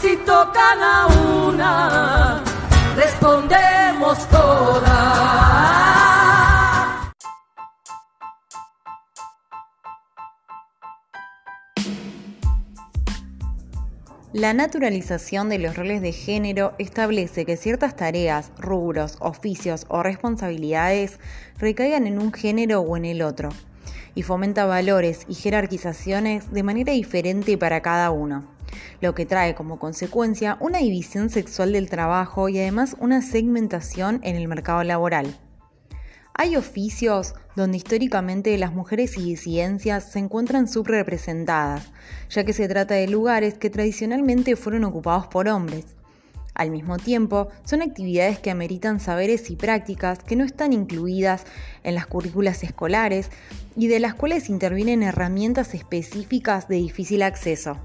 Si tocan a una, respondemos todas. La naturalización de los roles de género establece que ciertas tareas, rubros, oficios o responsabilidades recaigan en un género o en el otro, y fomenta valores y jerarquizaciones de manera diferente para cada uno, lo que trae como consecuencia una división sexual del trabajo y además una segmentación en el mercado laboral. Hay oficios donde históricamente las mujeres y disidencias se encuentran subrepresentadas, ya que se trata de lugares que tradicionalmente fueron ocupados por hombres. Al mismo tiempo, son actividades que ameritan saberes y prácticas que no están incluidas en las currículas escolares y de las cuales intervienen herramientas específicas de difícil acceso.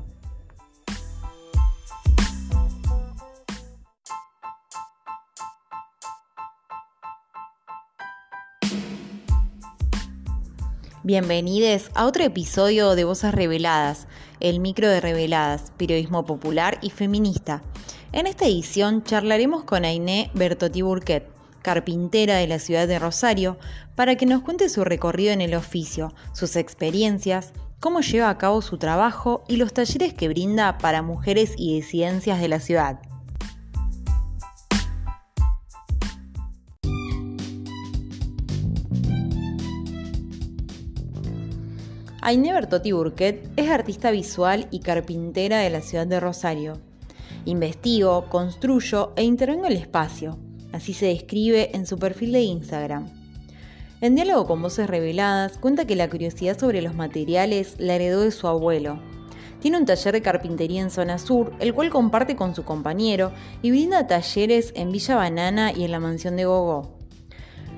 Bienvenidos a otro episodio de Voces Reveladas, el micro de Reveladas, periodismo popular y feminista. En esta edición charlaremos con Ainé Bertotti Burquet, carpintera de la ciudad de Rosario, para que nos cuente su recorrido en el oficio, sus experiencias, cómo lleva a cabo su trabajo y los talleres que brinda para mujeres y disidencias de la ciudad. Aine Bertotti Burquet es artista visual y carpintera de la ciudad de Rosario. Investigo, construyo e intervengo el espacio. Así se describe en su perfil de Instagram. En diálogo con voces reveladas, cuenta que la curiosidad sobre los materiales la heredó de su abuelo. Tiene un taller de carpintería en zona sur, el cual comparte con su compañero y brinda talleres en Villa Banana y en la mansión de Gogó.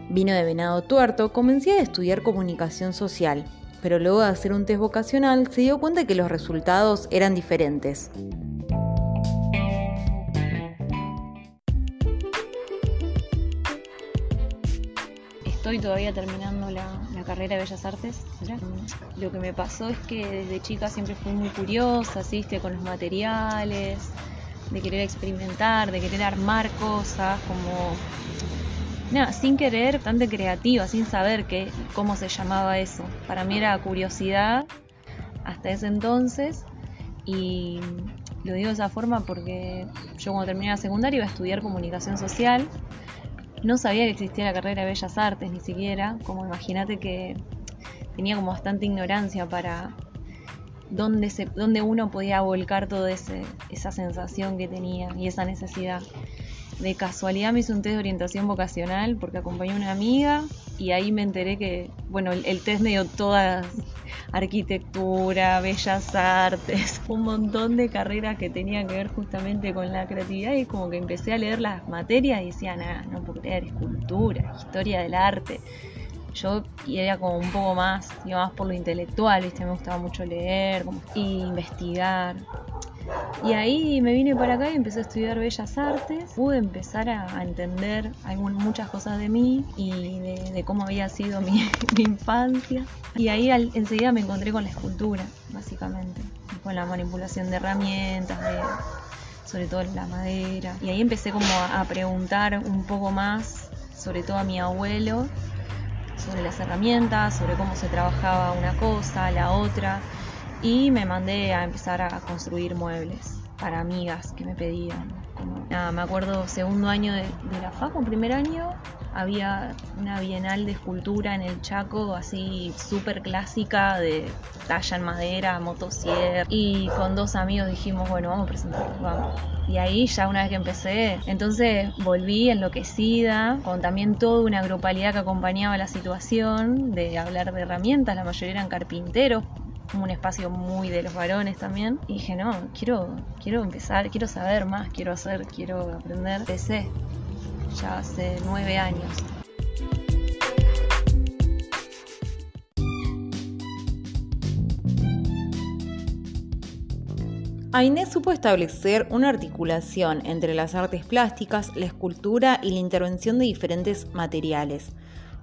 Vino de Venado Tuerto, comencé a estudiar comunicación social, pero luego de hacer un test vocacional se dio cuenta que los resultados eran diferentes. Estoy todavía terminando la, carrera de Bellas Artes. Lo que me pasó es que desde chica siempre fui muy curiosa, ¿sí? con los materiales, de querer experimentar, de querer armar cosas, como nada, sin querer, bastante creativa, sin saber qué, cómo se llamaba eso. Para mí era curiosidad hasta ese entonces y lo digo de esa forma porque yo cuando terminé la secundaria iba a estudiar comunicación social. No sabía que existía la carrera de Bellas Artes ni siquiera, como imagínate que tenía como bastante ignorancia para dónde, se, dónde uno podía volcar toda esa sensación que tenía y esa necesidad de casualidad me hice un test de orientación vocacional porque acompañé a una amiga y ahí me enteré que, bueno, el, test me dio toda arquitectura, bellas artes, un montón de carreras que tenían que ver justamente con la creatividad y como que empecé a leer las materias y decía, nada, no puedo creer, escultura, historia del arte. Yo era como un poco más, iba más por lo intelectual, ¿viste? me gustaba mucho leer investigar. Y ahí me vine para acá y empecé a estudiar Bellas Artes. Pude empezar a, entender muchas cosas de mí y de, cómo había sido mi, infancia. Y ahí enseguida me encontré con la escultura, básicamente. Con la manipulación de herramientas, sobre todo la madera. Y ahí empecé como a, a preguntar un poco más, sobre todo a mi abuelo, sobre las herramientas, sobre cómo se trabajaba una cosa, la otra y me mandé a empezar a construir muebles para amigas que me pedían. nada, me acuerdo segundo año de, la FACO, primer año, había una bienal de escultura en el Chaco, así súper clásica, de talla en madera, motosierra. Y con dos amigos dijimos, bueno, vamos a presentarnos, vamos. Y ahí ya una vez que empecé, entonces volví enloquecida, con también toda una grupalidad que acompañaba la situación, de hablar de herramientas, la mayoría eran carpinteros, un espacio muy de los varones también. Y dije, no, quiero, quiero empezar, quiero saber más, quiero hacer, quiero aprender. Empecé ya hace nueve años. Ainé supo establecer una articulación entre las artes plásticas, la escultura y la intervención de diferentes materiales.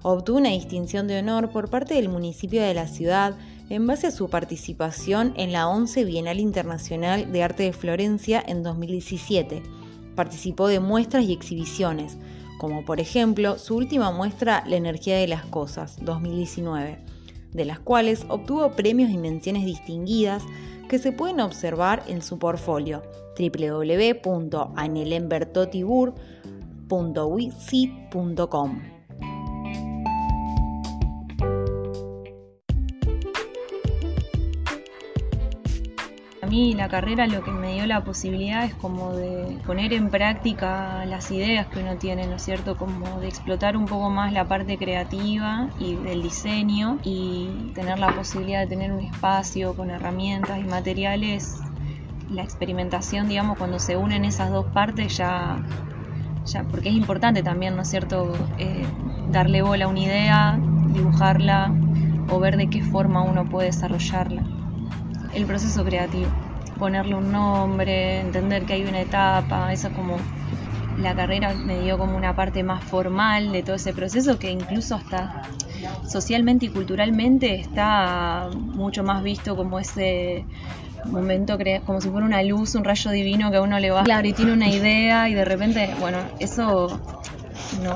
Obtuvo una distinción de honor por parte del municipio de la ciudad en base a su participación en la 11 Bienal Internacional de Arte de Florencia en 2017. Participó de muestras y exhibiciones, como por ejemplo su última muestra La energía de las cosas, 2019, de las cuales obtuvo premios y menciones distinguidas que se pueden observar en su portfolio www.anelenbertotibur.wisi.com. A mí la carrera lo que me dio la posibilidad es como de poner en práctica las ideas que uno tiene, ¿no es cierto? Como de explotar un poco más la parte creativa y del diseño y tener la posibilidad de tener un espacio con herramientas y materiales. La experimentación, digamos, cuando se unen esas dos partes ya, ya porque es importante también, ¿no es cierto? Eh, darle bola a una idea, dibujarla o ver de qué forma uno puede desarrollarla el proceso creativo, ponerle un nombre, entender que hay una etapa, eso como la carrera me dio como una parte más formal de todo ese proceso que incluso hasta socialmente y culturalmente está mucho más visto como ese momento como si fuera una luz, un rayo divino que a uno le va claro y tiene una idea y de repente, bueno, eso no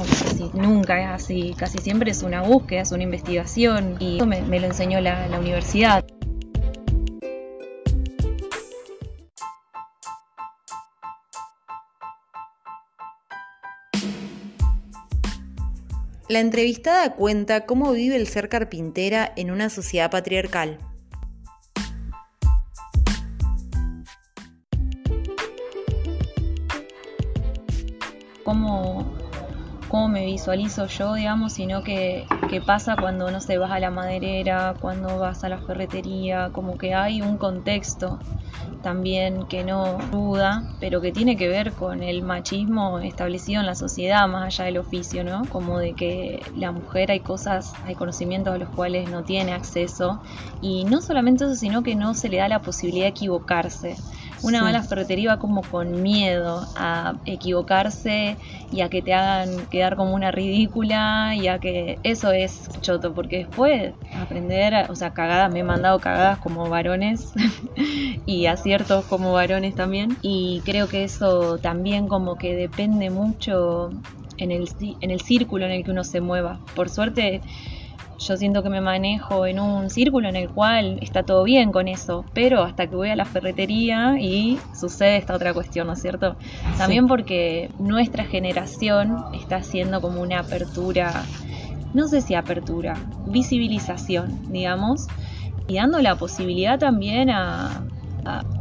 nunca es así, casi siempre es una búsqueda, es una investigación y eso me, lo enseñó la universidad. La entrevistada cuenta cómo vive el ser carpintera en una sociedad patriarcal. Visualizo yo, digamos, sino que, que, pasa cuando, no sé, vas a la maderera, cuando vas a la ferretería, como que hay un contexto también que no duda, pero que tiene que ver con el machismo establecido en la sociedad, más allá del oficio, ¿no? Como de que la mujer hay cosas, hay conocimientos a los cuales no tiene acceso, y no solamente eso, sino que no se le da la posibilidad de equivocarse. Una mala ferretería va como con miedo a equivocarse y a que te hagan quedar como una ridícula y a que eso es choto, porque después aprender, o sea, cagadas, me he mandado cagadas como varones y aciertos como varones también y creo que eso también como que depende mucho en el, en el círculo en el que uno se mueva. Por suerte yo siento que me manejo en un círculo en el cual está todo bien con eso, pero hasta que voy a la ferretería y sucede esta otra cuestión, ¿no es cierto? También porque nuestra generación está haciendo como una apertura, no sé si apertura, visibilización, digamos, y dando la posibilidad también a,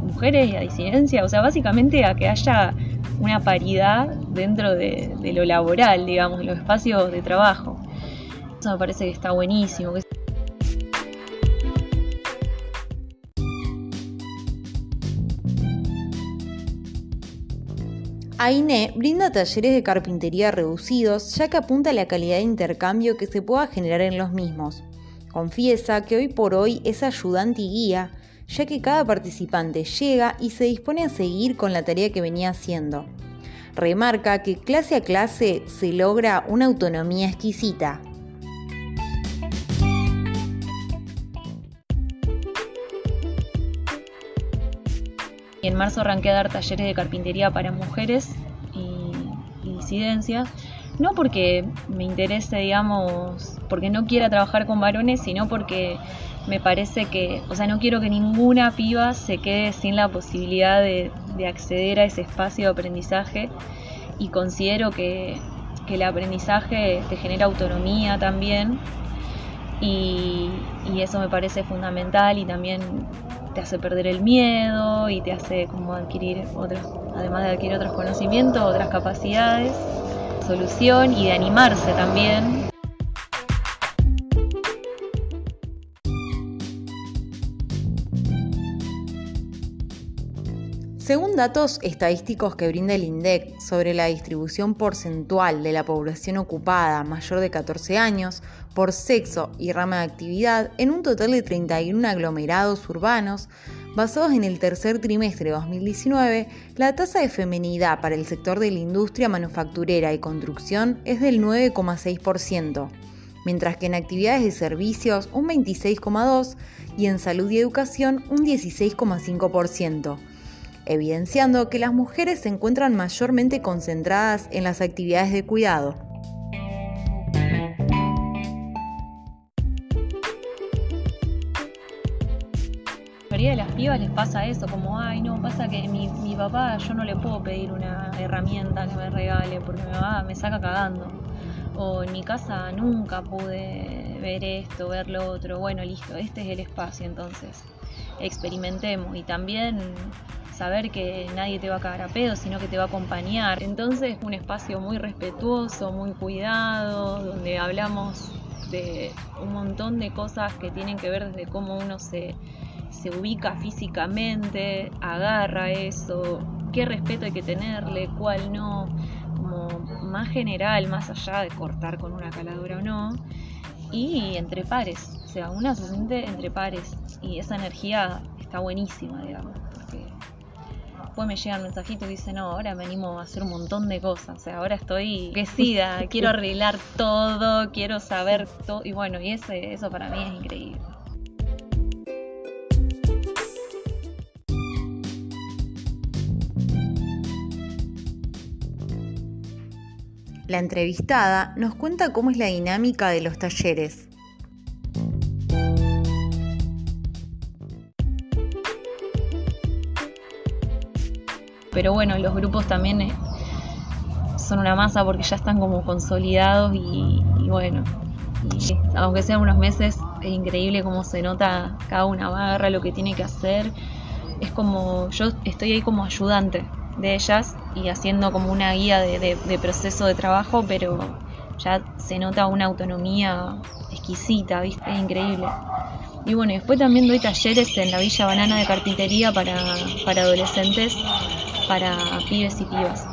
mujeres y a disidencia, o sea, básicamente a que haya una paridad dentro de, de lo laboral, digamos, en los espacios de trabajo. Eso me parece que está buenísimo. AINE brinda talleres de carpintería reducidos ya que apunta a la calidad de intercambio que se pueda generar en los mismos. Confiesa que hoy por hoy es ayudante y guía, ya que cada participante llega y se dispone a seguir con la tarea que venía haciendo. Remarca que clase a clase se logra una autonomía exquisita. En marzo arranqué a dar talleres de carpintería para mujeres y, disidencias. No porque me interese, digamos, porque no quiera trabajar con varones, sino porque me parece que, o sea, no quiero que ninguna piba se quede sin la posibilidad de, acceder a ese espacio de aprendizaje y considero que, que el aprendizaje te genera autonomía también y, eso me parece fundamental y también te hace perder el miedo y te hace como adquirir otros, además de adquirir otros conocimientos, otras capacidades, solución y de animarse también. Según datos estadísticos que brinda el INDEC sobre la distribución porcentual de la población ocupada mayor de 14 años, por sexo y rama de actividad en un total de 31 aglomerados urbanos, basados en el tercer trimestre de 2019, la tasa de feminidad para el sector de la industria manufacturera y construcción es del 9,6%, mientras que en actividades de servicios un 26,2% y en salud y educación un 16,5% evidenciando que las mujeres se encuentran mayormente concentradas en las actividades de cuidado. Les pasa eso, como, ay, no, pasa que mi, mi papá yo no le puedo pedir una herramienta que me regale porque me, va, me saca cagando. O en mi casa nunca pude ver esto, ver lo otro. Bueno, listo, este es el espacio entonces. Experimentemos. Y también saber que nadie te va a cagar a pedo, sino que te va a acompañar. Entonces, un espacio muy respetuoso, muy cuidado, donde hablamos de un montón de cosas que tienen que ver desde cómo uno se, se ubica físicamente, agarra eso, qué respeto hay que tenerle, cuál no, como más general, más allá de cortar con una caladura o no, y entre pares, o sea, una se siente entre pares y esa energía está buenísima, digamos, porque después me llegan mensajitos y dicen, no, ahora me animo a hacer un montón de cosas, o sea, ahora estoy enloquecida, quiero arreglar todo, quiero saber todo, y bueno, y ese, eso para mí es increíble. La entrevistada nos cuenta cómo es la dinámica de los talleres. Pero bueno, los grupos también eh, son una masa porque ya están como consolidados y, bueno, y aunque sean unos meses, es increíble cómo se nota cada una barra, lo que tiene que hacer. Es como, yo estoy ahí como ayudante de ellas y haciendo como una guía de, proceso de trabajo, pero ya se nota una autonomía exquisita, ¿viste? Increíble. Y bueno, después también doy talleres en la Villa Banana de carpintería para, para adolescentes, para pibes y pibas.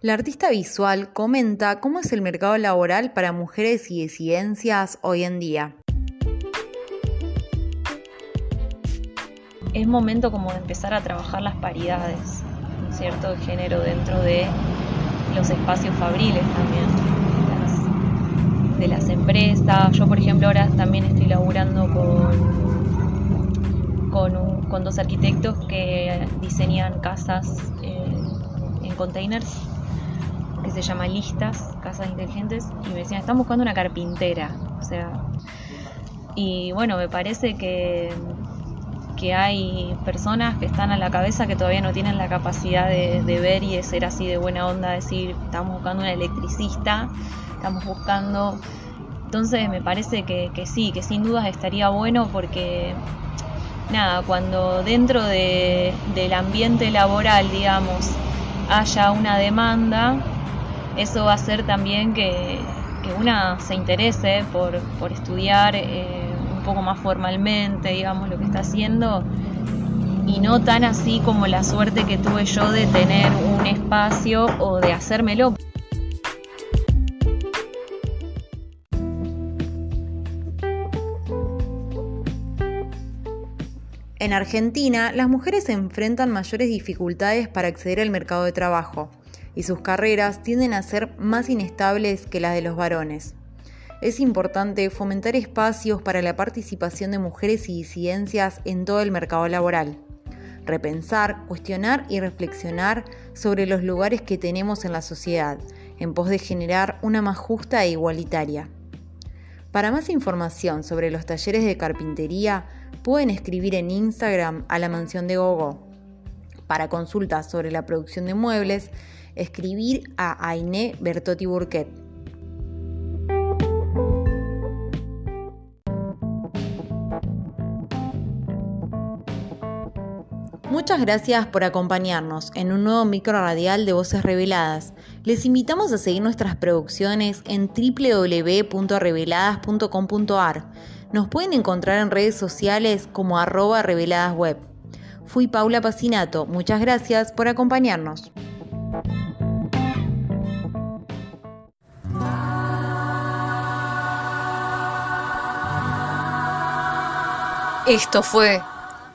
La artista visual comenta cómo es el mercado laboral para mujeres y disidencias hoy en día. Es momento como de empezar a trabajar las paridades, ¿no es cierto?, de género dentro de los espacios fabriles también, de las empresas. Yo, por ejemplo, ahora también estoy laburando con, con, dos arquitectos que diseñan casas en containers que se llama Listas, Casas Inteligentes, y me decían, están buscando una carpintera. O sea, y bueno, me parece que, que hay personas que están a la cabeza que todavía no tienen la capacidad de, ver y de ser así de buena onda, decir, estamos buscando una electricista, estamos buscando... Entonces me parece que, sí, que sin dudas estaría bueno porque nada, cuando dentro de, del ambiente laboral, digamos, haya una demanda, eso va a hacer también que, que una se interese por, por estudiar eh, un poco más formalmente, digamos, lo que está haciendo, y no tan así como la suerte que tuve yo de tener un espacio o de hacérmelo. En Argentina, las mujeres enfrentan mayores dificultades para acceder al mercado de trabajo y sus carreras tienden a ser más inestables que las de los varones. Es importante fomentar espacios para la participación de mujeres y disidencias en todo el mercado laboral. Repensar, cuestionar y reflexionar sobre los lugares que tenemos en la sociedad, en pos de generar una más justa e igualitaria. Para más información sobre los talleres de carpintería, pueden escribir en Instagram a la mansión de Gogo. Para consultas sobre la producción de muebles, escribir a Ainé Bertotti Burquet. Muchas gracias por acompañarnos en un nuevo micro radial de Voces Reveladas. Les invitamos a seguir nuestras producciones en www.reveladas.com.ar. Nos pueden encontrar en redes sociales como arroba reveladasweb. Fui Paula Pacinato, muchas gracias por acompañarnos. Esto fue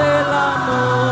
Del amor.